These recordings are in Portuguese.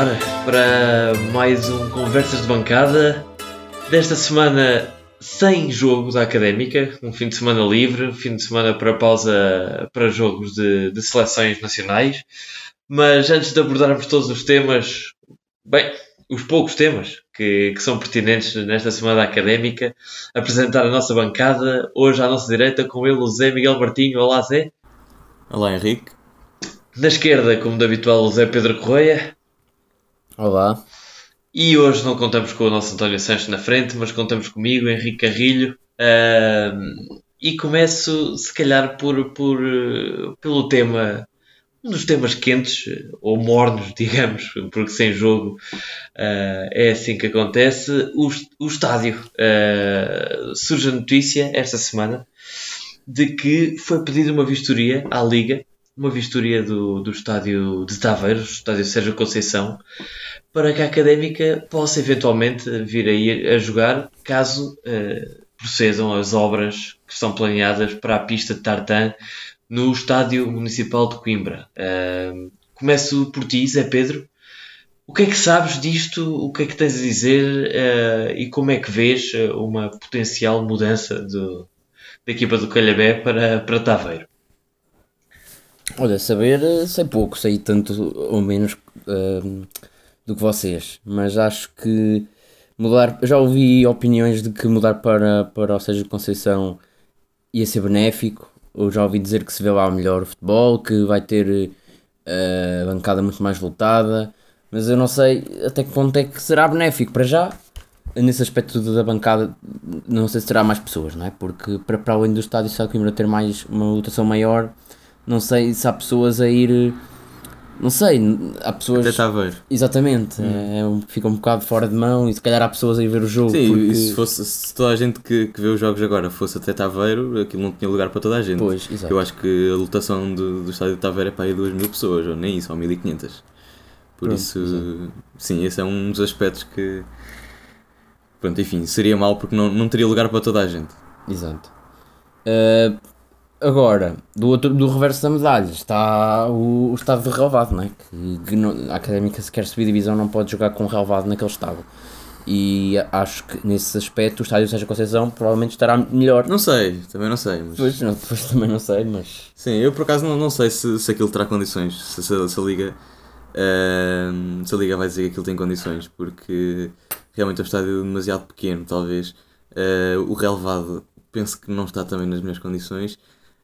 ar para mais um Conversas de Bancada. Desta semana sem jogo da Académica, um fim de semana livre, um fim de semana para pausa para jogos de, de seleções nacionais. Mas antes de abordarmos todos os temas, bem, os poucos temas que, que, são pertinentes nesta semana académica, apresentar a nossa bancada. Hoje à nossa direita, com ele, o Zé Miguel Martinho. Olá, Zé. Olá, Henrique. Na esquerda, como de habitual, o Zé Pedro Correia. Olá. E hoje não contamos com o nosso António Sanches na frente, mas contamos comigo, Henrique Carrilho. Uh, e começo, se calhar, por, por, pelo tema um dos temas quentes, ou mornos, digamos, porque sem jogo uh, é assim que acontece. O, o estádio uh, surge a notícia esta semana de que foi pedida uma vistoria à Liga, uma vistoria do, do estádio de Taveiros, estádio Sérgio Conceição, para que a Académica possa eventualmente vir aí a jogar caso uh, procedam as obras que estão planeadas para a pista de Tartan no Estádio Municipal de Coimbra. Uh, começo por ti, Zé Pedro. O que é que sabes disto? O que é que tens a dizer? Uh, e como é que vês uma potencial mudança do, da equipa do Calhabé para, para Taveiro? Olha, saber, sei pouco, sei tanto ou menos uh, do que vocês, mas acho que mudar. Já ouvi opiniões de que mudar para, para o Sérgio Conceição ia ser benéfico, eu já ouvi dizer que se vê lá melhor o futebol, que vai ter uh, a bancada muito mais voltada, mas eu não sei até que ponto é que será benéfico. Para já, nesse aspecto da bancada, não sei se terá mais pessoas, não é? Porque para, para além do estádio Sá Coimbra ter mais, uma lotação maior, não sei se há pessoas a ir não sei, há pessoas. Até está a ver. Exatamente, hum. é, fica um bocado fora de mão e se calhar há pessoas a ir ver o jogo. Sim, porque... se, fosse, se toda a gente que, que vê os jogos agora fosse até Taveiro, aquilo não tinha lugar para toda a gente. Pois, exato. Eu acho que a lotação do, do estádio de Taveiro é para aí 2 mil pessoas, ou nem isso, ou 1500. Por Pronto, isso, exato. sim, esse é um dos aspectos que. Pronto, enfim, seria mal porque não, não teria lugar para toda a gente. Exato. Uh, Agora, do, outro, do reverso da medalha está o, o estado de relevado, não é? Que, que não, a Académica, se quer subir divisão, não pode jogar com relevado naquele estado. E acho que nesse aspecto o estádio Sérgio Conceição provavelmente estará melhor. Não sei, também não sei. Mas... Pois, não, depois também não sei, mas. Sim, eu por acaso não, não sei se, se aquilo terá condições, se, se, se a Liga. Uh, se a Liga vai dizer que aquilo tem condições, porque realmente é um estádio demasiado pequeno, talvez. Uh, o relevado penso que não está também nas melhores condições.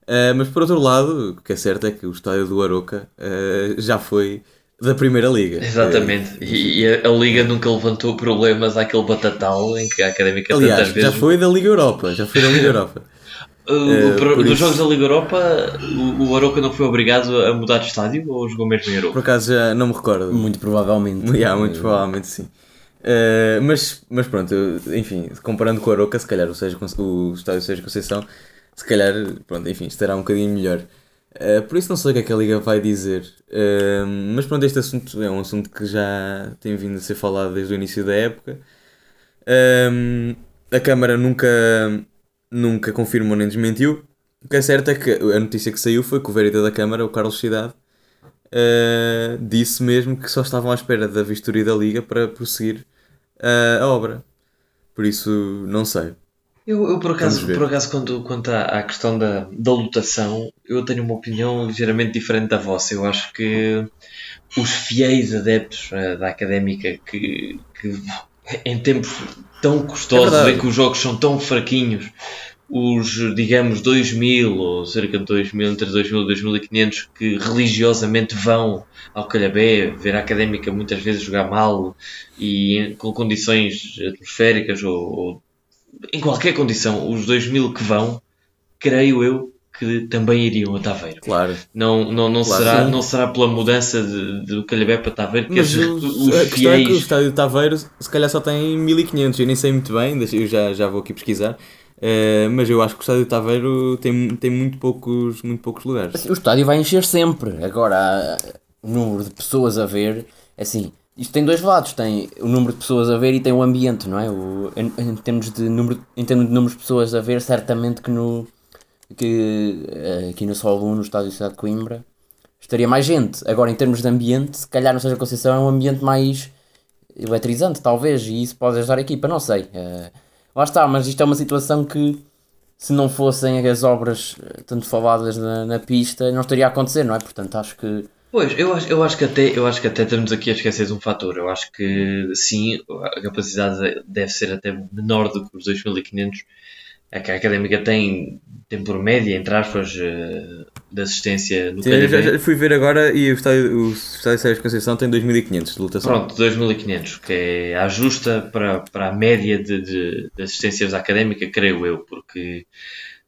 Uh, mas por outro lado, o que é certo é que o estádio do Aroca uh, já foi da Primeira Liga. Exatamente, e, e a, a, Liga nunca levantou problemas àquele batatal em que a Académica Aliás, tantas vezes. Já foi da Liga Europa, já foi da Liga Europa. Uh, nos jogos da Liga Europa, o, o Aroca não foi obrigado a mudar de estádio ou jogou mesmo em Aroca? Por acaso já não me recordo. Muito provavelmente. Yeah, muito provavelmente sim. Uh, mas, mas pronto, enfim, comparando com o Aroca, se calhar o, Sérgio, o estádio Sérgio Conceição se calhar, pronto, enfim, estará um bocadinho melhor. Uh, por isso não sei o que é que a Liga vai dizer. Uh, mas pronto, este assunto é um assunto que já tem vindo a ser falado desde o início da época. Uh, a Câmara nunca, nunca confirmou nem desmentiu. O que é certo é que a notícia que saiu foi que o vereador da Câmara, o Carlos Cidade, disse mesmo que só estavam à espera da vistoria da Liga para prosseguir a obra. Por isso, não sei. Eu, eu por acaso, por acaso quando, quanto à, à questão da, da lotação, eu tenho uma opinião ligeiramente diferente da vossa. Eu acho que os fiéis adeptos uh, da académica que, que em tempos tão custosos, é em que os jogos são tão fraquinhos, os, digamos, 2000 ou cerca de 2000, entre 2000 e 2500 que religiosamente vão ao Calhabé ver a académica muitas vezes jogar mal e com condições atmosféricas ou, ou em qualquer condição, os 2 mil que vão, creio eu que também iriam a Taveiro. Claro. Não, não, não, claro, será, não será pela mudança de, de Calhabé para Taveiro que Mas os, os a questão fiéis... é que o estádio de Taveiro se calhar só tem 1500, eu nem sei muito bem, eu já, já vou aqui pesquisar. Uh, mas eu acho que o estádio de Taveiro tem, tem muito, poucos, muito poucos lugares. Assim, o estádio vai encher sempre. Agora, o número de pessoas a ver, assim, isto tem dois lados, tem o número de pessoas a ver e tem o ambiente, não é? O, em, em, termos de número, em termos de números de pessoas a ver, certamente que no que eh, aqui no Sol 1, no estádio Cidade de Coimbra, estaria mais gente. Agora, em termos de ambiente, se calhar no Sérgio Conceição é um ambiente mais eletrizante, talvez, e isso pode ajudar a equipa, não sei. Uh, lá está, mas isto é uma situação que se não fossem as obras eh, tanto faladas na, na, pista, não estaria a acontecer, não é? Portanto, acho que. Pois, eu acho, eu, acho que até, eu acho que até estamos aqui a esquecer de um fator. Eu acho que sim, a capacidade deve ser até menor do que os 2500 é que a Académica tem, tem por média, entre aspas, eh, de assistência no Sim, já, já, fui ver agora e o estádio, o estádio Sérgio Conceição tem 2500 de lotação. Pronto, 2500, que é a justa para, para a média de, de, de assistências Académica, creio eu, porque...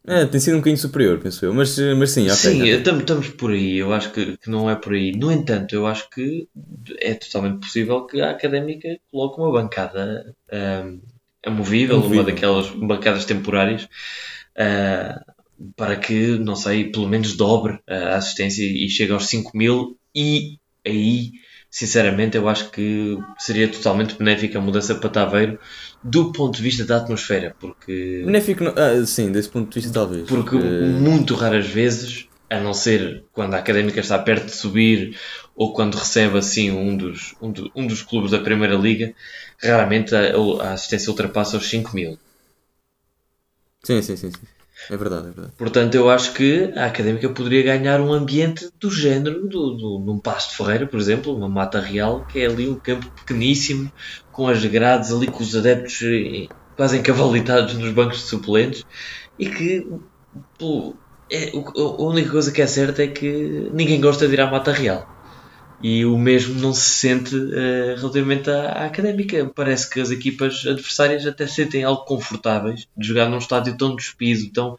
É, tem sido um bocadinho superior, penso eu, mas, mas sim, ok. Sim, estamos por aí, eu acho que, que não é por aí. No entanto, eu acho que é totalmente possível que a Académica coloque uma bancada... Um, amovível, amovível. uma daquelas bancadas temporárias, uh, para que, não sei, pelo menos dobre a assistência e chegue aos 5 mil e aí, sinceramente, eu acho que seria totalmente benéfica a mudança para Taveiro do ponto de vista da atmosfera, porque... Benéfico, ah, sim, desse ponto de vista talvez. Porque muito raras vezes a não ser quando a académica está perto de subir ou quando recebe assim um dos, um, do, um dos clubes da Primeira Liga, raramente a, a assistência ultrapassa os 5 mil. Sim, sim, sim, sim. É verdade, é verdade. Portanto, eu acho que a Académica poderia ganhar um ambiente do género do, do, num Passo de Ferreira, por exemplo, uma Mata Real, que é ali um campo pequeníssimo, com as grades ali com os adeptos eh, quase encavalitados nos bancos de suplentes, e que pô, é, a única coisa que é certa é que ninguém gosta de ir à Mata Real. E o mesmo não se sente uh, relativamente à, à, académica. Parece que as equipas adversárias até se sentem algo confortáveis de jogar num estádio tão despido, tão,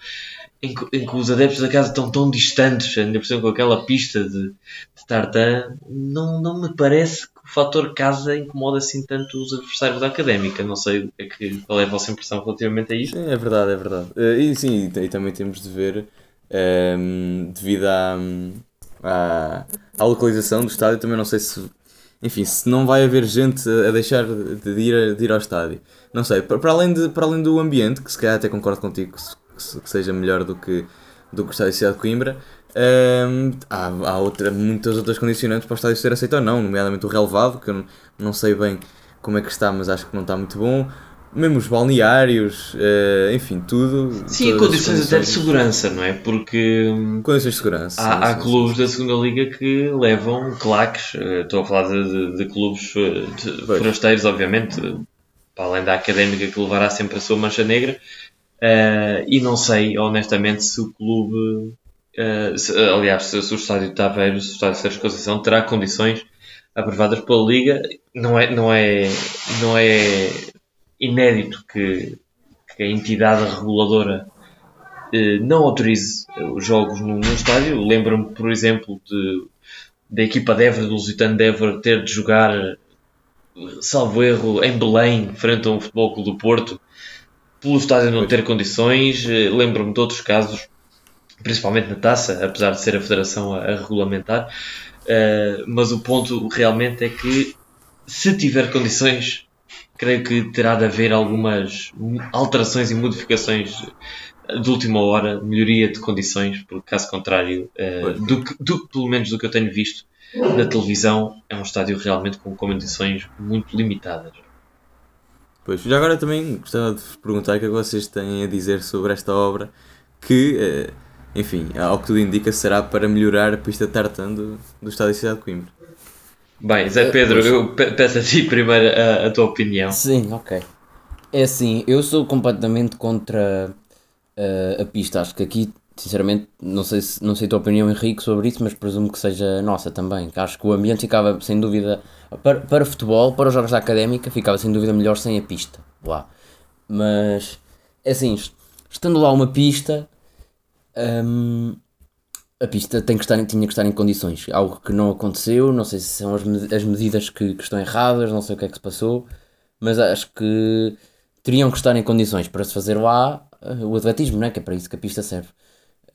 em, que, em que os adeptos da casa estão tão distantes, ainda por cima com aquela pista de, de tartan. Não, não me parece que o fator casa incomoda assim tanto os adversários da académica. Não sei é que, qual é a vossa impressão relativamente a isto. É verdade, é verdade. Uh, e sim, e, e também temos de ver, um, ehm, devido à à, à localização do estádio, também não sei se. Enfim, se não vai haver gente a deixar de ir, de ir ao estádio. Não sei, para além, de, para além do ambiente, que se calhar até concordo contigo que, que seja melhor do que, do que o estádio de Cidade de Coimbra, hum, há, há outra, muitas outras condicionantes para o estádio ser aceito ou não, nomeadamente o relevado, que eu não, não sei bem como é que está, mas acho que não está muito bom mesmo os balneários, uh, enfim, tudo. Sim, condições, condições, até de segurança, não é? Porque hum, condições de segurança. Há, há clubes da segunda liga que levam claques, uh, estou a falar de, de, clubes eh, de forasteiros, obviamente, para além da académica que levará sempre a sua mancha negra. Uh, e não sei, honestamente, se o clube, se, aliás, se, se, o estádio de Taveiro, se o estádio de Sérgio Conceição terá condições aprovadas pela Liga, não é, não é, não é inédito que, que a entidade reguladora eh, não autorize os jogos num, estádio. Lembro-me, por exemplo, de, da equipa de Évora, do Lusitano de Évora, ter de jogar, salvo erro, em Belém, frente a um Futebol Clube do Porto, pelo estádio não ter condições. Eh, lembro-me de outros casos, principalmente na taça, apesar de ser a federação a, a regulamentar. Uh, mas o ponto realmente é que se tiver condições creio que terá de haver algumas alterações e modificações de última hora, melhoria de condições, porque caso contrário, uh, do, que, do, pelo menos do que eu tenho visto na televisão, é um estádio realmente com condições muito limitadas. Pois, já agora também gostava de vos perguntar o que é que vocês têm a dizer sobre esta obra, que, uh, enfim, ao que tudo indica, será para melhorar a pista de tartan do, do estádio de Cidade de Coimbra. Bem, Zé Pedro, eu peço a ti primeiro a, a, tua opinião. Sim, ok. É assim, eu sou completamente contra uh, a pista. Acho que aqui, sinceramente, não sei, se, não sei a tua opinião, Henrique, sobre isso, mas presumo que seja nossa também. Acho que o ambiente ficava, sem dúvida, para, para futebol, para os jogos da académica, ficava sem dúvida melhor sem a pista. Lá. Mas, é assim, estando lá uma pista. Um, a pista tem que estar, tinha que estar em condições. Algo que não aconteceu, não sei se são as, as medidas que, que, estão erradas, não sei o que é que se passou, mas acho que teriam que estar em condições para se fazer lá uh, o atletismo, não é? que é para isso que a pista serve.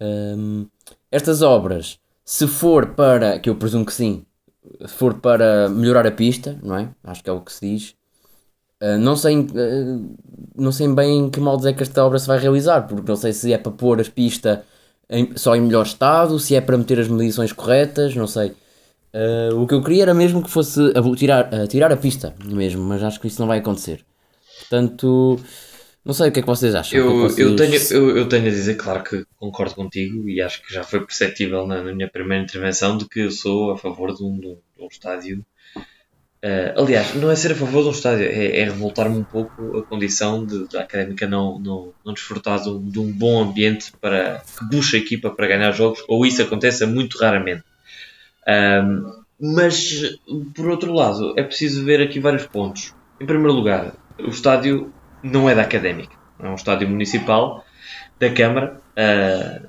Um, estas obras, se for para, que eu presumo que sim, se for para melhorar a pista, não é? Acho que é o que se diz. Uh, não, sei, uh, não sei bem em que moldes é que esta obra se vai realizar, porque não sei se é para pôr a pista em- só em melhor estado, se é para meter as medições corretas, não sei. Uh, o que eu queria era mesmo que fosse a, tirar, a tirar a pista mesmo, mas acho que isso não vai acontecer. Portanto, não sei o que é que vocês acham. Eu, o que é eu, tenho, eu, eu tenho a dizer, claro que concordo contigo e acho que já foi perceptível na, na minha primeira intervenção de que eu sou a favor de um- de um estádio. Eh, aliás, não é ser a favor de um estádio, é, é revoltar-me um pouco a condição de, da académica não, não, não desfrutar de um, de um bom ambiente para que puxe a equipa para ganhar jogos, ou isso aconteça muito raramente. Ahm, mas, por outro lado, é preciso ver aqui vários pontos. Em primeiro lugar, o estádio não é da académica, é um estádio municipal da Câmara, ah,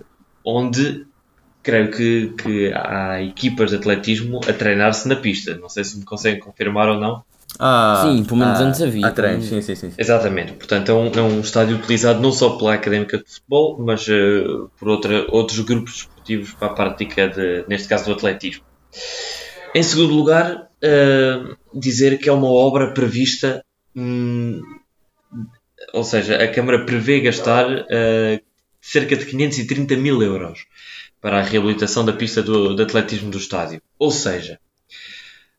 onde creio que, que há equipas de atletismo a treinar-se na pista. Não sei se me conseguem confirmar ou não. Ah, Sim, pelo menos ah, antes havia, Há treinos, sim, sim, sim. Exatamente, portanto é um, é um estádio utilizado não só pela Académica de Futebol, mas eh, por outra, outros grupos desportivos para a prática, de, neste caso, do atletismo. Em segundo lugar, eh, dizer que é uma obra prevista, hum, ou seja, a Câmara prevê gastar eh, cerca de 530 mil euros para a reabilitação da pista do, de atletismo do estádio. Ou seja,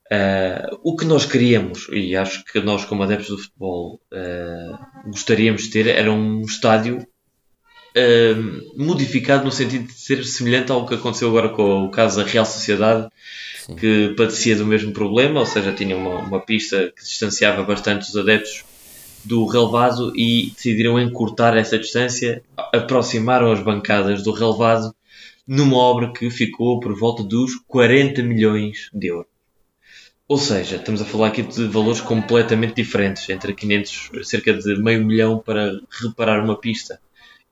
eh, o que nós queríamos, e acho que nós, como adeptos do futebol, eh, gostaríamos de ter, era um estádio eh, modificado no sentido de ser semelhante ao que aconteceu agora com o caso da Real Sociedade, Sim. que padecia do mesmo problema, ou seja, tinha uma, uma pista que distanciava bastante os adeptos do relevado e decidiram encurtar essa distância, aproximaram as bancadas do relevado numa obra que ficou por volta dos 40 milhões de euros. Ou seja, estamos a falar aqui de valores completamente diferentes, entre 500, cerca de meio milhão para reparar uma pista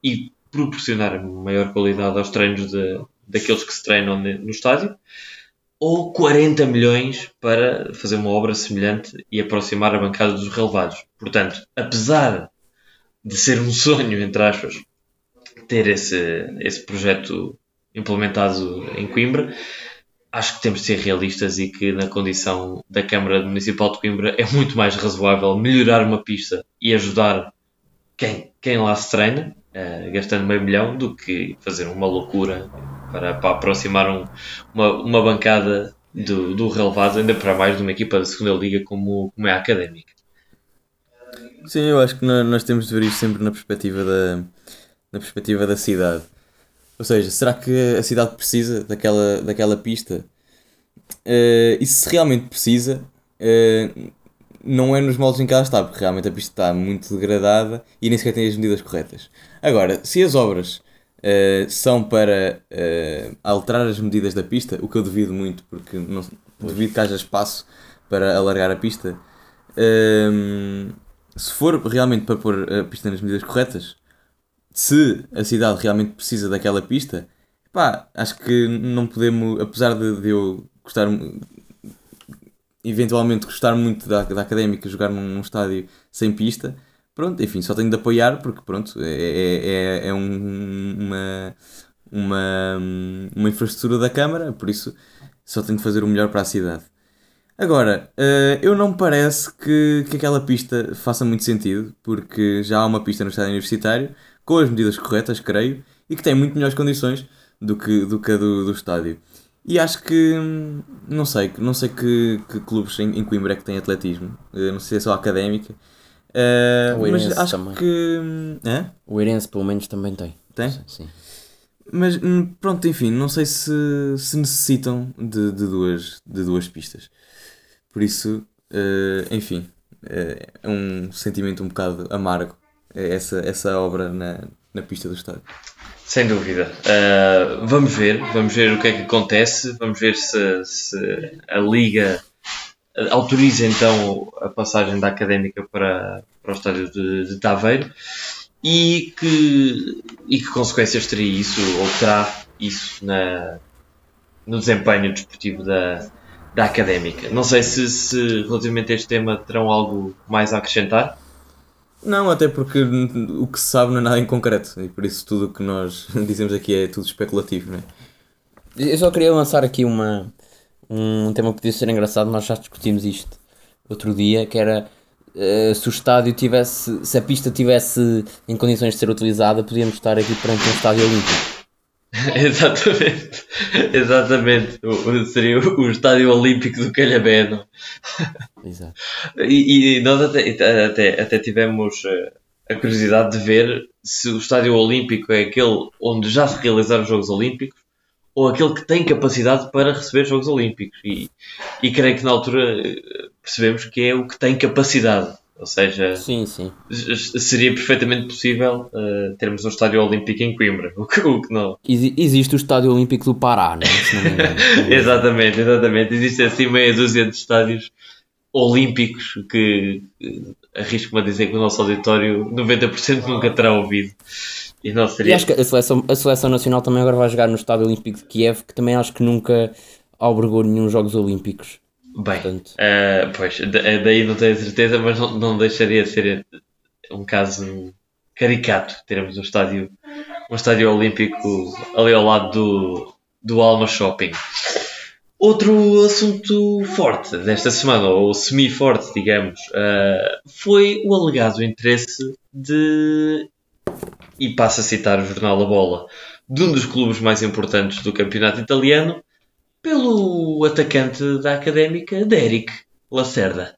e proporcionar maior qualidade aos treinos de, daqueles que se treinam no estádio, ou 40 milhões para fazer uma obra semelhante e aproximar a bancada dos relevados. Portanto, apesar de ser um sonho, entre aspas, ter esse, esse projeto implementado em Coimbra, acho que temos de ser realistas e que na condição da Câmara Municipal de Coimbra é muito mais razoável melhorar uma pista e ajudar quem, quem lá se treina, eh, gastando meio milhão, do que fazer uma loucura para, para aproximar um- uma, uma bancada do, do relevado, ainda para mais de uma equipa da segunda liga como, como é a Académica. Sim, eu acho que nó- nós temos de ver isto sempre na perspectiva da, na perspectiva da cidade. Ou seja, será que a cidade precisa daquela, daquela pista? Eh, e se realmente precisa, eh, não é nos moldes em que ela está, porque realmente a pista está muito degradada e nem sequer tem as medidas corretas. Agora, se as obras eh, são para alterar as medidas da pista, o que eu duvido muito, porque não, duvido que haja espaço para alargar a pista, se for realmente para pôr a pista nas medidas corretas, se a cidade realmente precisa daquela pista, pá, acho que não podemos, apesar de, de eu gostar, eventualmente gostar muito da, da académica, jogar num, num estádio sem pista, pronto, enfim, só tenho de apoiar porque, pronto, é, é, é, é um- uma, uma, uma infraestrutura da Câmara, por isso só tenho de fazer o melhor para a cidade. Agora, eh, eu não me parece que, que aquela pista faça muito sentido, porque já há uma pista no estádio universitário, com as medidas corretas, creio, e que tem muito melhores condições do que, do que a do, do estádio. E acho que, hum, não sei, não sei que, que clubes em, em Coimbra é que têm atletismo, Eh, não sei se é só a académica, O mas acho também. que. hum, hã? O Eirense, pelo menos, também tem. Tem? Sim. Mas hum, pronto, enfim, não sei se, se necessitam de, de, duas, de duas pistas. Por isso, eh, enfim, eh, é um sentimento um bocado amargo essa, essa obra na, na pista do estádio. Sem dúvida. Uh, vamos ver, vamos ver o que é que acontece, vamos ver se, se a Liga autoriza então a passagem da Académica para, para o estádio de, de Taveiro e que, e que consequências teria isso, ou terá isso na, no desempenho desportivo da, da Académica. Não sei se, se relativamente a este tema terão algo mais a acrescentar. Não, até porque o que se sabe não é nada em concreto e por isso tudo o que nós dizemos aqui é tudo especulativo, não é? Eu só queria lançar aqui uma, um tema que podia ser engraçado, nós já discutimos isto outro dia, que era eh, se o estádio tivesse, se a pista tivesse em condições de ser utilizada, podíamos estar aqui perante um estádio olímpico. exatamente, exatamente. O, seria o, Estádio Olímpico do Calhabeno. Exato. E, e nós até, até, até tivemos eh, a curiosidade de ver se o Estádio Olímpico é aquele onde já se realizaram os Jogos Olímpicos ou aquele que tem capacidade para receber Jogos Olímpicos. E, e creio que na altura eh, percebemos que é o que tem capacidade. Ou seja, sim, sim. seria perfeitamente possível uh, termos um estádio olímpico em Coimbra, o que, o que não. Existe o estádio olímpico do Pará, não, é? não exatamente, exatamente. Existem assim meia dúzia de estádios olímpicos que arrisco-me a dizer que o nosso auditório 90% nunca terá ouvido. E, não seria... e acho que a seleção, a seleção nacional também agora vai jogar no Estádio Olímpico de Kiev, que também acho que nunca albergou nenhum Jogos Olímpicos. Bem, Portanto... uh, pois, eh, daí não tenho certeza, mas não, não deixaria de ser um caso caricato termos um estádio, um estádio olímpico ali ao lado do, do Alma Shopping. Outro assunto forte desta semana, ou semi-forte, digamos, uh, foi o alegado interesse de, e passo a citar o jornal A Bola, de um dos clubes mais importantes do campeonato italiano, pelo atacante da Académica, Derek Lacerda.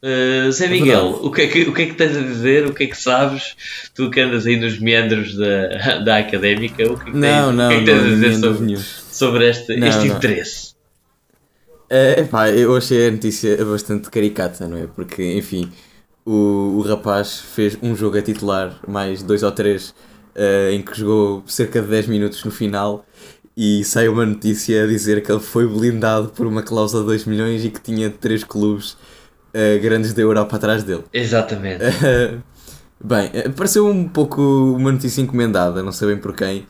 Uh, Zé é Miguel, o que, é que, o que é que tens a dizer? O que é que sabes? Tu que andas aí nos meandros da, da Académica, o que é que não, tens, não, o que é que tens não, a dizer sobre, sobre este, não, este interesse? É, epá, eu achei a notícia bastante caricata, não é? Porque, enfim, o, o rapaz fez um jogo a titular, mais dois ou três, uh, em que jogou cerca de 10 minutos no final, e saiu uma notícia a dizer que ele foi blindado por uma cláusula de 2 milhões e que tinha três clubes uh, grandes da Europa atrás dele. Exatamente. Uh, bem, pareceu um pouco uma notícia encomendada, não sei bem por quem.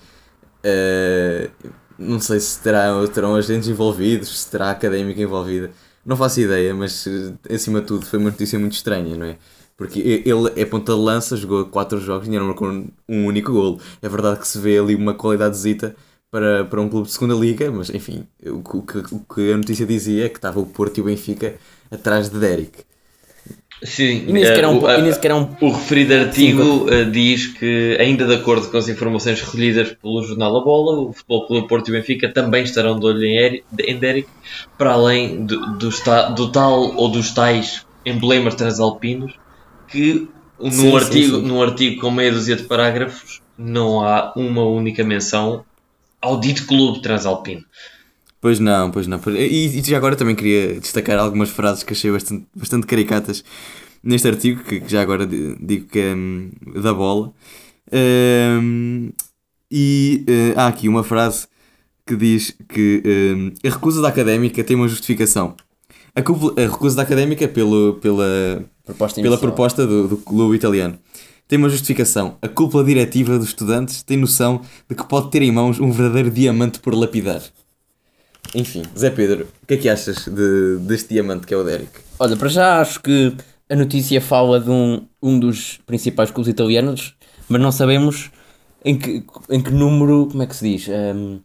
Uh, não sei se terá, terão agentes envolvidos, se terá académica envolvida. Não faço ideia, mas eh, acima de tudo foi uma notícia muito estranha, não é? Porque ele é ponta de lança, jogou 4 jogos e não marcou um único golo. É verdade que se vê ali uma qualidadezita para, para um clube de segunda liga, mas enfim, o, o, o que a notícia dizia é que estava o Porto e o Benfica atrás de Derek. Sim, e nem sequer é um, uh, nem sequer é um... o referido artigo Sim, uh, diz que, ainda de acordo com as informações recolhidas pelo jornal A Bola, o Futebol Clube Porto e o Benfica também estarão de olho em Derek, para além do, do, do, tal ou dos tais emblemas transalpinos, que num, sim, artigo, sim, sim. num artigo com meia dúzia de parágrafos não há uma única menção ao dito clube transalpino. Pois não, pois não. E, e já agora também queria destacar algumas frases que achei bastante, bastante caricatas neste artigo, que já agora digo que é um, da bola. Um, e uh, há aqui uma frase que diz que um, a recusa da académica tem uma justificação. A, a recusa da académica pelo, pela, proposta, pela proposta do, do clube italiano tem uma justificação. A cúpula diretiva dos estudantes tem noção de que pode ter em mãos um verdadeiro diamante por lapidar. Enfim, Zé Pedro, o que é que achas de, deste diamante que é o Derek? Olha, para já acho que a notícia fala de um, um dos principais clubes italianos, mas não sabemos em que, em que número, como é que se diz? Um,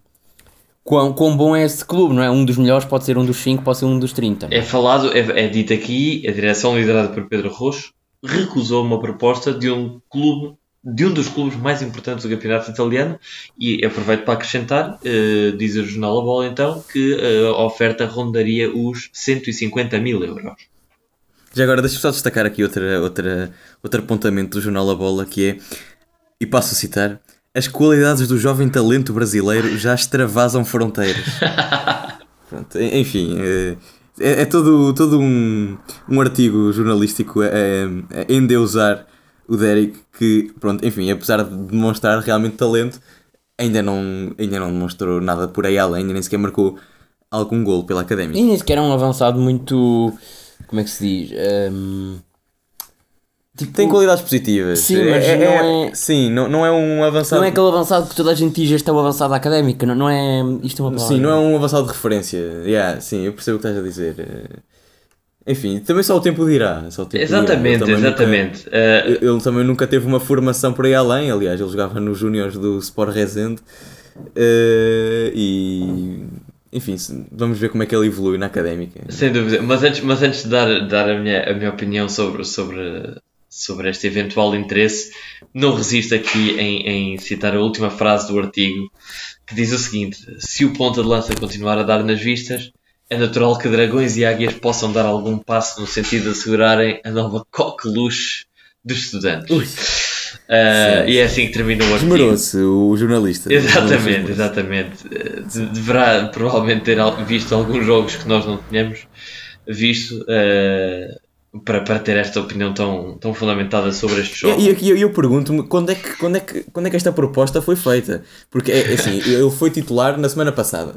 quão, quão bom é esse clube, não é? Um dos melhores pode ser um dos 5, pode ser um dos 30. É? é falado, é, é dito aqui, a direção liderada por Pedro Roxo recusou uma proposta de um clube de um dos clubes mais importantes do campeonato italiano e aproveito para acrescentar, uh, diz o jornal A Bola então, que uh, a oferta rondaria os 150 mil euros. Já agora deixa-me só destacar aqui outra, outra, outro apontamento do jornal A Bola que é, e passo a citar, as qualidades do jovem talento brasileiro já extravasam fronteiras. Pronto, enfim, é, é, é, todo, todo um, um artigo jornalístico a, a, endeusar o Derek, que, pronto, enfim, apesar de demonstrar realmente talento, ainda não, ainda não demonstrou nada por aí além, nem sequer marcou algum gol pela Académica. E nem sequer é um avançado muito. Como é que se diz? Um... Tipo, tem qualidades positivas. Sim, mas é, não é, é, Sim, não, não é um avançado. Não é aquele avançado que toda a gente diz este é o avançado académico, não, não é. Isto é uma palavra. Sim, não é um avançado de referência. Yeah, sim, eu percebo o que estás a dizer. Enfim, também só o tempo dirá. Só o tempo exatamente, dirá. exatamente. Nunca, uh... Ele também nunca teve uma formação por aí além. Aliás, ele jogava nos Júniores do Sport Resende. Uh, e. Enfim, vamos ver como é que ele evolui na académica. Sem dúvida. Mas antes, mas antes de dar, dar a, minha, a minha opinião sobre, sobre, sobre este eventual interesse, não resisto aqui em, em citar a última frase do artigo, que diz o seguinte: Se o ponta de lança continuar a dar nas vistas, é natural que dragões e águias possam dar algum passo no sentido de assegurarem a nova coqueluche dos estudantes. Uh, e é assim que termina o artigo. Esmerou-se o jornalista. Exatamente, exatamente. De- Deverá provavelmente ter visto alguns jogos que nós não tínhamos visto uh, para, para ter esta opinião tão, tão fundamentada sobre estes jogos. E e- e eu, pergunto-me quando é, que, quando, é que, quando é que esta proposta foi feita? Porque é, é assim, ele foi titular na semana passada.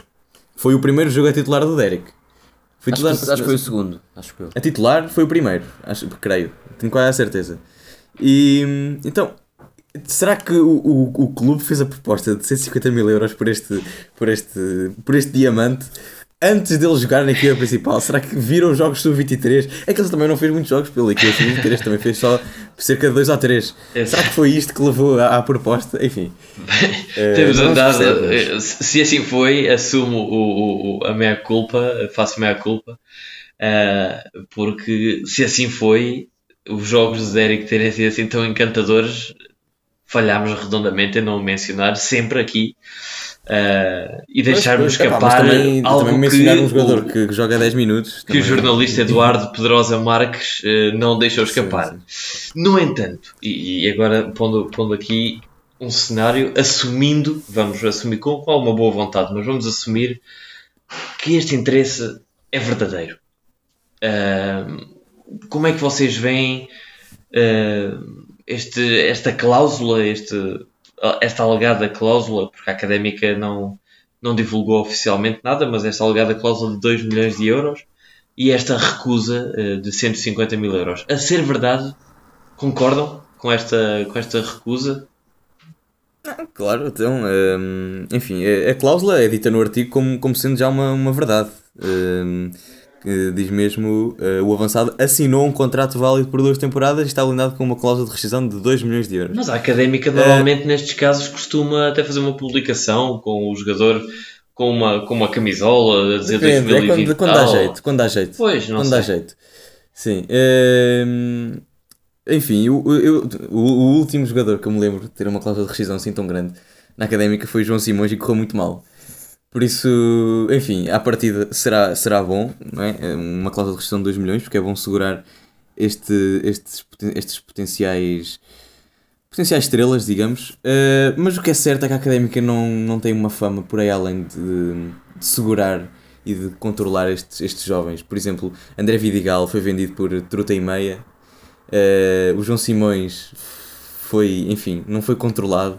Foi o primeiro jogo a titular do Derek. Foi Acho, que, acho que foi o segundo. Acho que eu. A titular foi o primeiro, acho, creio, tenho quase a certeza. E então, será que o, o, o clube fez a proposta de 150 mil euros por este, por este, por este diamante antes dele jogar na equipa principal? Será que viram os jogos sub-23? É que ele também não fez muitos jogos pela equipa sub-23, também fez só cerca de 2 ou 3. É. Será que foi isto que levou à, à proposta? Enfim. Temos se andado, eh, se assim foi, assumo o, o, a meia culpa, faço meia culpa, eh, porque se assim foi, os jogos de Eric terem sido assim tão encantadores, falhámos redondamente em não mencionar sempre aqui eh, e deixarmos Pois, pois, epá, escapar também, algo também mencionar um o- jogador que, que joga 10 minutos. que o jornalista Eduardo Pedrosa Marques eh, não deixou escapar. Sim, No entanto, e, e agora pondo, pondo aqui um cenário, assumindo, vamos assumir com, com alguma boa vontade, mas vamos assumir que este interesse é verdadeiro. Ahm, como é que vocês veem ahm, este, esta cláusula, este, esta alegada cláusula, porque a académica não, não divulgou oficialmente nada, mas esta alegada cláusula de 2 milhões de euros e esta recusa eh, de 150 mil euros. A ser verdade, concordam com esta, com esta recusa? Claro, então, hum, enfim, a, cláusula é dita no artigo como, como sendo já uma, uma verdade. Hum, que diz mesmo, eh, o avançado assinou um contrato válido por duas temporadas e está blindado com uma cláusula de rescisão de 2 milhões de euros. Mas a académica normalmente nestes casos costuma até fazer uma publicação com o jogador com uma, com uma camisola a dizer Depende, é 2020. quando, quando dá jeito, quando dá jeito. Pois, não quando sei. dá jeito. Sim. hum, enfim, o- eu- o, o último jogador que eu me lembro de ter uma cláusula de rescisão assim tão grande na académica foi João Simões e correu muito mal. Por isso, enfim, à partida será, será bom, não é? É Uma cláusula de rescisão de 2 milhões, porque é bom segurar este, estes, estes potenciais potenciais estrelas, digamos. Uh, mas o que é certo é que a académica não, não tem uma fama por aí além de, de segurar e de controlar estes, estes jovens. Por exemplo, André Vidigal foi vendido por truta e meia. Uh, o João Simões foi, enfim, não foi controlado.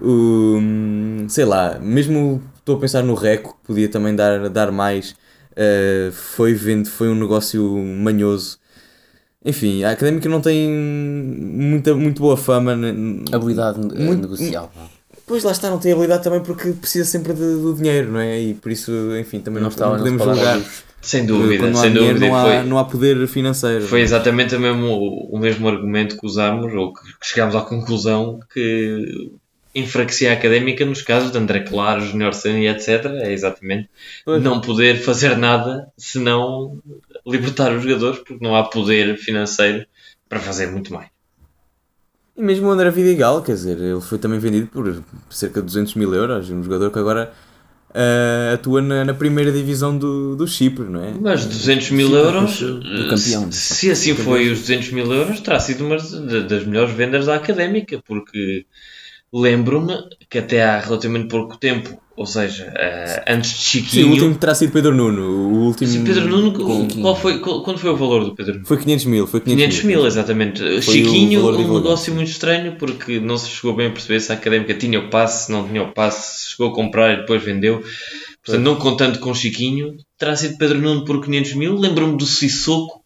O, sei lá, mesmo estou a pensar no Reco, que podia também dar, dar mais. uh, foi, vendo, foi um negócio manhoso. Enfim, a académica não tem muita, muito boa fama. Habilidade eh, Muito- negocial. Pois lá está, não tem habilidade também porque precisa sempre de- do dinheiro, não é? E por isso, enfim, também não, Não está não não podemos julgar. Sem dúvida, Quando não há sem dinheiro, dúvida. não, há, foi, não há poder financeiro. foi exatamente o mesmo, o mesmo argumento que usámos, ou que, que chegámos à conclusão que enfraquecia a académica nos casos de André Claro, Junior Senna e etc. É exatamente Pois. não poder fazer nada senão libertar os jogadores, porque não há poder financeiro para fazer muito mais. E mesmo o André Vidigal, quer dizer, ele foi também vendido por cerca de 200 mil euros. Um jogador que agora ah, atua na, na primeira divisão do, do Chipre, não é? Mas 200 mil Sim, euros, do- do campeão. se se assim foi os 200 mil euros, terá sido uma da- das melhores vendas da académica, porque lembro-me que até há relativamente pouco tempo, ou seja, eh, antes de Sim, o Chiquinho. último terá sido Pedro Nuno. O último. Sim, Pedro Nuno, com- qual foi, qual- quando foi o valor do Pedro Nuno? Foi 500 mil. Foi 500, 500 mil, exatamente. o Chiquinho, um negócio muito estranho porque não se chegou bem a perceber se a académica tinha o passe, se não tinha o passe, se chegou a comprar e depois vendeu. Portanto, não contando com Chiquinho, terá sido Pedro Nuno por 500 mil. Lembro-me do Sissoko,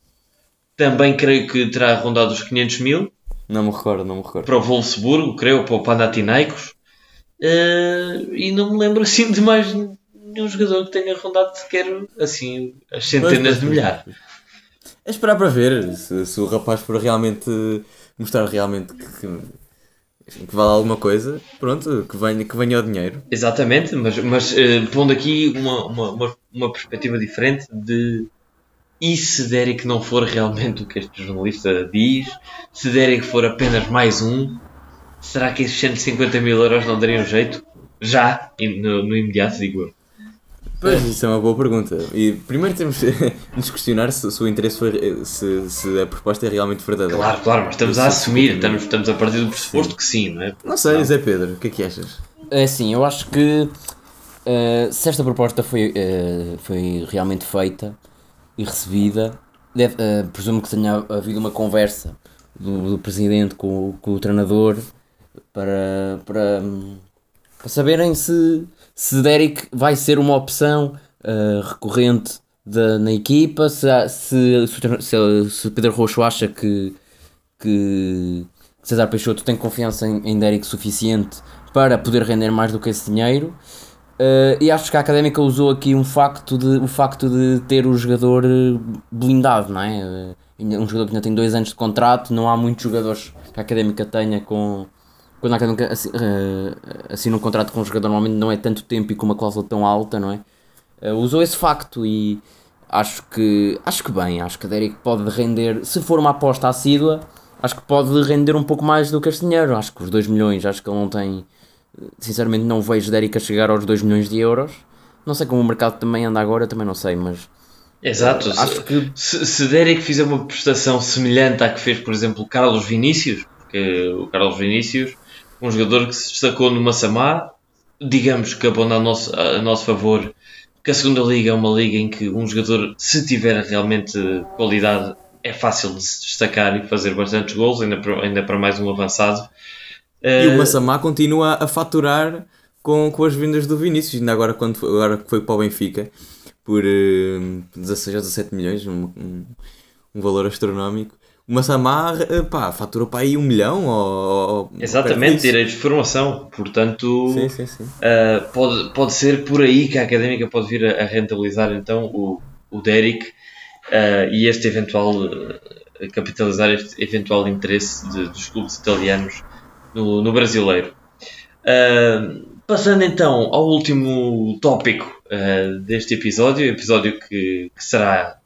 também creio que terá rondado os 500 mil. Não me recordo, não me recordo. Para o Wolfsburgo, creio, para o Panathinaikos. Eh, e não me lembro assim de mais nenhum jogador que tenha rondado sequer assim as centenas de milhares. É esperar para ver se, se o rapaz for realmente mostrar realmente que, que, enfim, que vale alguma coisa, pronto, que venha, que venha o dinheiro. Exatamente, mas, mas eh, pondo aqui uma, uma, uma, uma perspectiva diferente de E se Derek não for realmente o que este jornalista diz, se Derek for apenas mais um, será que esses 150 mil euros não dariam jeito? Já, no, no imediato, digo eu. Pois, isso é uma boa pergunta. E primeiro temos de nos questionar se, se o interesse foi. Se, se a proposta é realmente verdadeira. Claro, claro, mas estamos a assumir, estamos, estamos a partir do pressuposto que sim, não é? Não sei, Zé Pedro, o que é que achas? É assim, eu acho que uh, se esta proposta foi, uh, foi realmente feita e recebida, deve, uh, presumo que tenha havido uma conversa do, do presidente com, com, o treinador para, para, para saberem se se Derek vai ser uma opção uh, recorrente na equipa, se, se, se, se Pedro Roxo acha que, que César Peixoto tem confiança em, em Derek suficiente para poder render mais do que esse dinheiro. Uh, e acho que a Académica usou aqui um facto de, o facto de ter o jogador blindado, não é? Um jogador que ainda tem dois anos de contrato, não há muitos jogadores que a Académica tenha com, quando a Académica assina um contrato com um jogador, normalmente não é tanto tempo e com uma cláusula tão alta, não é? Uh, usou esse facto e acho que acho que bem, acho que a Derek pode render, se for uma aposta assídua, acho que pode render um pouco mais do que este dinheiro. Acho que os 2 milhões, acho que ele não tem. Sinceramente, não vejo Derek a chegar aos 2 milhões de euros. Não sei como o mercado também anda agora, também não sei, mas. Exato, acho que... se, se Derek fizer uma prestação semelhante à que fez, por exemplo, Carlos Vinícius, porque o Carlos Vinícius um jogador que se destacou no Massamá, digamos que abona a nosso, a nosso favor, que a segunda liga é uma liga em que um jogador, se tiver realmente qualidade, é fácil de se destacar e fazer bastantes gols, ainda para, ainda para mais um avançado. E o Massamá continua a faturar com, com as vindas do Vinícius, ainda agora, quando, agora que foi para o Benfica, por uh, 16 ou 17 milhões, um, um, um valor astronómico. O Massamá, eh, pá, faturou para aí um milhão ou... Exatamente, direitos de formação, portanto sim, sim, sim. Uh, pode, pode ser por aí que a Académica pode vir a, a rentabilizar então o, o Derek uh, e este eventual, capitalizar este eventual interesse de, dos clubes italianos no, no brasileiro. passando então ao último tópico deste episódio, episódio que, que será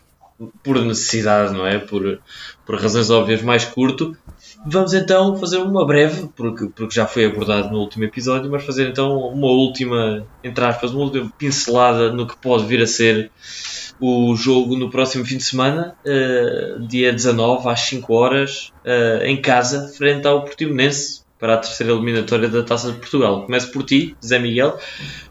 por necessidade, não é? Por, por razões óbvias, mais curto. Vamos então fazer uma breve, porque, porque já foi abordado no último episódio, mas fazer então uma última, entre aspas, uma última pincelada no que pode vir a ser o jogo no próximo fim de semana, uh, dia 19 às 5 horas, uh, em casa, frente ao Portimonense, para a terceira eliminatória da Taça de Portugal. Começo por ti, Zé Miguel.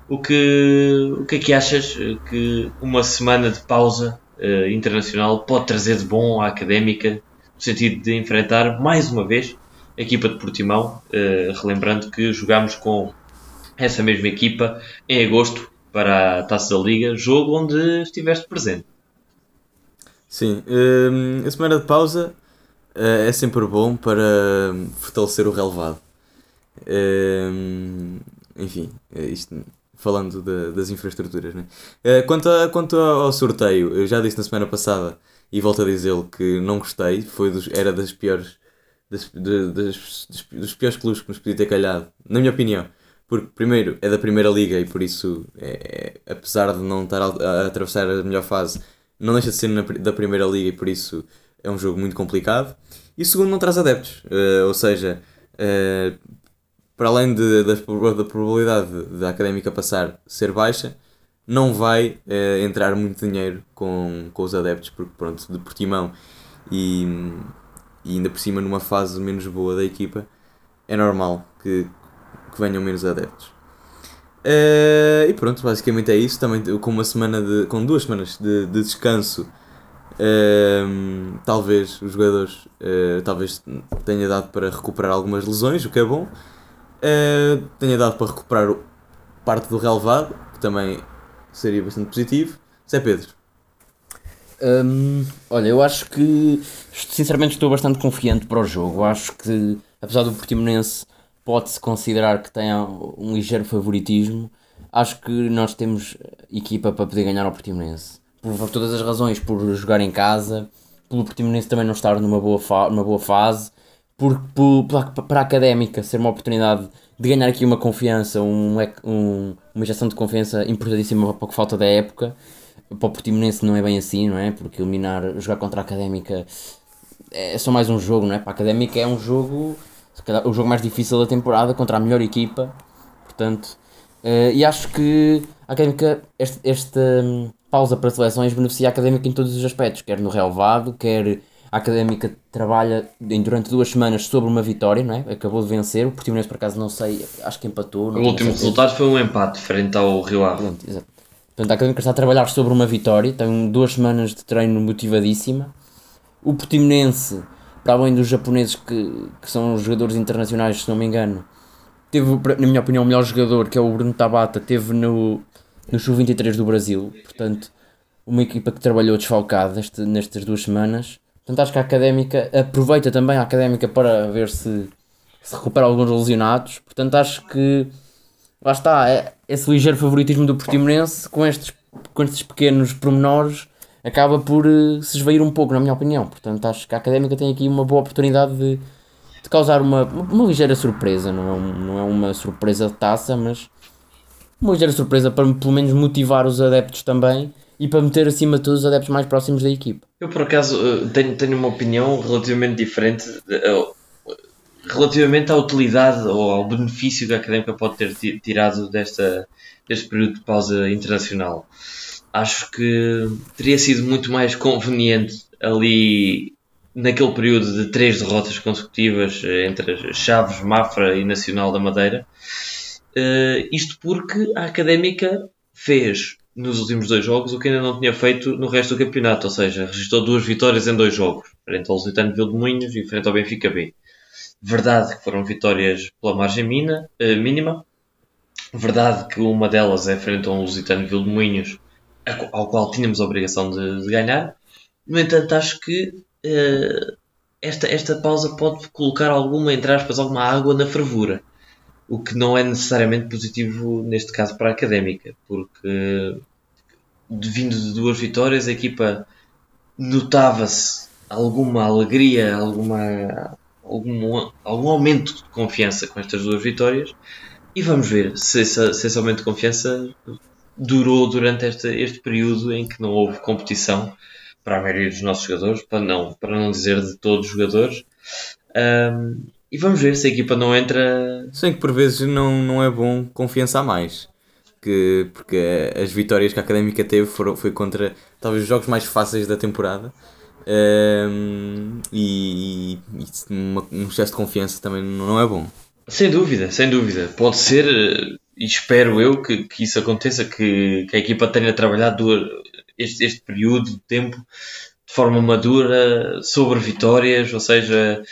O que, o que é que achas que uma semana de pausa uh, internacional pode trazer de bom à académica, no sentido de enfrentar mais uma vez a equipa de Portimão, uh, relembrando que jogámos com essa mesma equipa em agosto para a Taça da Liga, jogo onde estiveste presente. Sim, uh, a semana de pausa é sempre bom para fortalecer o relevado. Uh, enfim, isto falando de, das infraestruturas. Né? Uh, quanto, a, quanto ao sorteio, eu já disse na semana passada e volto a dizê-lo que não gostei, foi dos, era das piores das, das, dos, dos piores clubes que nos podia ter calhado, na minha opinião. Porque, primeiro, é da Primeira Liga e por isso, é, é, apesar de não estar a, a, atravessar a melhor fase, não deixa de ser na, da Primeira Liga e por isso é um jogo muito complicado. E segundo, não traz adeptos. Uh, ou seja, uh, para além de, da, da probabilidade da académica passar ser baixa, não vai eh, entrar muito dinheiro com, com os adeptos, porque pronto, de Portimão e, e ainda por cima numa fase menos boa da equipa, é normal que, que venham menos adeptos. Uh, e pronto, basicamente é isso. Também com uma semana de. com duas semanas de, de descanso. Uh, talvez os jogadores uh, talvez tenha dado para recuperar algumas lesões, o que é bom uh, tenha dado para recuperar parte do relevado, que também seria bastante positivo. Zé Pedro. Hum, olha, eu acho que sinceramente estou bastante confiante para o jogo. Acho que apesar do Portimonense pode-se considerar que tenha um ligeiro favoritismo, acho que nós temos equipa para poder ganhar ao Portimonense. Por todas as razões, por jogar em casa, pelo Portimonense também não estar numa boa, numa boa fase por, por, para a académica ser uma oportunidade de ganhar aqui uma confiança, um, um, uma injeção de confiança importantíssima para o falta da época. para o Portimonense não é bem assim, não é? Porque eliminar, jogar contra a Académica é só mais um jogo, não é? Para a Académica é um jogo, o jogo mais difícil da temporada contra a melhor equipa, portanto, uh, e acho que a Académica, este, esta um, pausa para seleções beneficia a Académica em todos os aspectos, quer no relevado, quer a Académica trabalha durante duas semanas sobre uma vitória, não é? Acabou de vencer, o Portimonense por acaso não sei, acho que empatou. o último resultado foi um empate frente ao Rio Ave. Portanto, a Académica está a trabalhar sobre uma vitória, tem duas semanas de treino motivadíssima. O Portimonense, para além dos japoneses que, que são jogadores internacionais, se não me engano, teve, na minha opinião, o melhor jogador, que é o Bruno Tabata, teve no, no Sub-23 do Brasil, portanto, uma equipa que trabalhou desfalcada este, nestas duas semanas Portanto, acho que a académica aproveita também a académica para ver se, se recupera alguns lesionados. Portanto, acho que lá está, é, esse ligeiro favoritismo do Portimonense com estes, com estes pequenos pormenores acaba por uh, se esvair um pouco, na minha opinião. Portanto, acho que a académica tem aqui uma boa oportunidade de, de causar uma, uma ligeira surpresa. Não é, um, não é uma surpresa de taça, mas uma ligeira surpresa para pelo menos motivar os adeptos também e para meter acima de todos os adeptos mais próximos da equipa. Eu, por acaso, eh, tenho, tenho uma opinião relativamente diferente eh, relativamente à utilidade ou ao benefício que a académica pode ter tirado desta, deste período de pausa internacional. Acho que teria sido muito mais conveniente ali naquele período de três derrotas consecutivas eh, entre Chaves, Mafra e Nacional da Madeira. Uh, isto porque a Académica fez nos últimos dois jogos o que ainda não tinha feito no resto do campeonato, ou seja, registrou duas vitórias em dois jogos, frente ao Lusitano de Moinhos e frente ao Benfica B. Verdade que foram vitórias pela margem mina, uh, mínima, verdade que uma delas é frente a um Lusitano de Moinhos, ao qual tínhamos a obrigação de, de ganhar. No entanto, acho que uh, esta, esta pausa pode colocar alguma, entre aspas, alguma água na fervura o que não é necessariamente positivo neste caso para a Académica, porque vindo de duas vitórias a equipa notava-se alguma alegria, alguma, algum, algum aumento de confiança com estas duas vitórias e vamos ver se, se esse aumento de confiança durou durante este, este período em que não houve competição para a maioria dos nossos jogadores, para não, para não dizer de todos os jogadores. Um, e vamos ver se a equipa não entra. Sem que por vezes não, não é bom confiança a mais. Que, porque as vitórias que a Académica teve foram, foi contra talvez os jogos mais fáceis da temporada. Um, e, e uma, um excesso de confiança também não é bom. Sem dúvida, sem dúvida. Pode ser, e espero eu que, que isso aconteça, que, que a equipa tenha trabalhado este, este período de tempo de forma madura sobre vitórias, ou seja,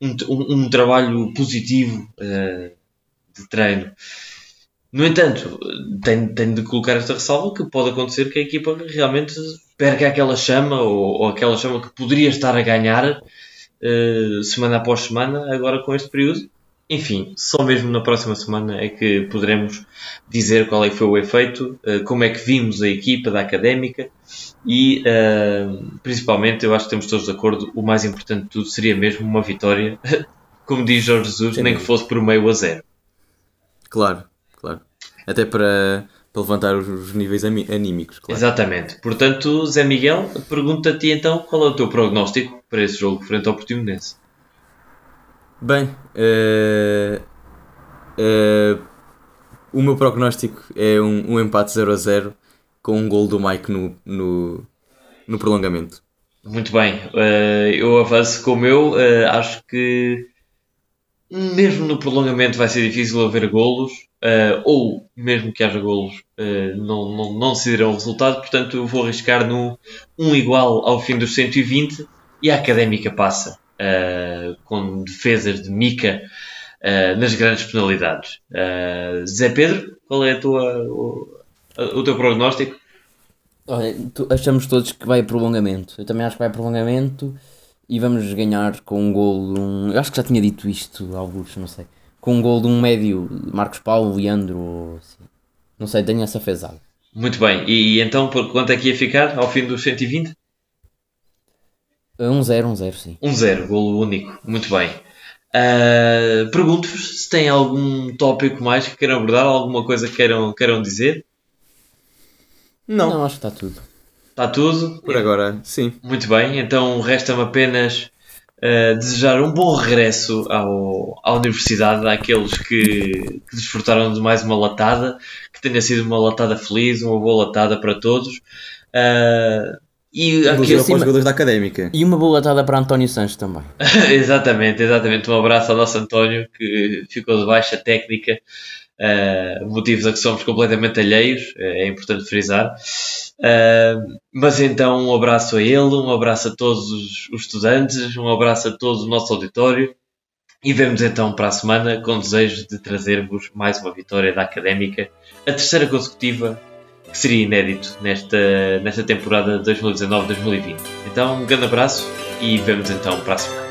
um, um, trabalho positivo uh, de treino. No entanto, tenho, tenho de colocar esta ressalva que pode acontecer que a equipa realmente perca aquela chama ou, ou aquela chama que poderia estar a ganhar uh, semana após semana agora com este período enfim, só mesmo na próxima semana é que poderemos dizer qual é que foi o efeito, eh, como é que vimos a equipa da Académica e, uh, principalmente, eu acho que estamos todos de acordo, o mais importante de tudo seria mesmo uma vitória, como diz Jorge Jesus, Sim, nem que fosse por meio a zero. Claro, claro. Até para, para levantar os, os níveis anímicos, claro. Exatamente. Portanto, Zé Miguel, pergunta-te então qual é o teu prognóstico para esse jogo frente ao Portimonense. Bem, uh, uh, o meu prognóstico é um, um empate 0 a 0 com um gol do Mike no, no, no prolongamento. Muito bem, uh, eu avanço com o meu. acho que mesmo no prolongamento vai ser difícil haver golos, ou mesmo que haja golos, não, não, não decidirão o resultado. Portanto, eu vou arriscar no 1 igual ao fim dos 120 e a académica passa uh, com defesas de mica uh, nas grandes penalidades. Uh, Zé Pedro, qual é a tua, o, o teu prognóstico? Olha, tu, achamos todos que vai a prolongamento. Eu também acho que vai a prolongamento e vamos ganhar com um gol de um. Eu acho que já tinha dito isto, alguns, não sei. Com um gol de um médio, Marcos Paulo, Leandro, ou assim. Não sei, tenho essa fezada. Muito bem, e, e então por quanto é que ia ficar ao fim dos 120? 1-0, 1-0, sim. 1-0, golo único. Muito bem. Uh, Pergunto-vos se têm algum tópico mais que queiram abordar, alguma coisa que queiram, queiram dizer. Não, Não, acho que está tudo. Está tudo? por agora, sim. Muito bem, então resta-me apenas eh, desejar um bom regresso ao, à universidade àqueles que, que desfrutaram de mais uma latada, que tenha sido uma latada feliz, uma boa latada para todos. Eh, e os acima- jogadores da Académica. E uma boa latada para António Sanches também. exatamente, exatamente. Um abraço ao nosso António que ficou de baixa técnica, eh, motivos a que somos completamente alheios, eh, é importante frisar. Eh, mas então, um abraço a ele, um abraço a todos os, os estudantes, um abraço a todo o nosso auditório e vemos então para a semana com desejo de trazervos mais uma vitória da Académica, a terceira consecutiva, que seria inédito nesta, nesta temporada 2019-2020. Então, um grande abraço e vemos então para a semana.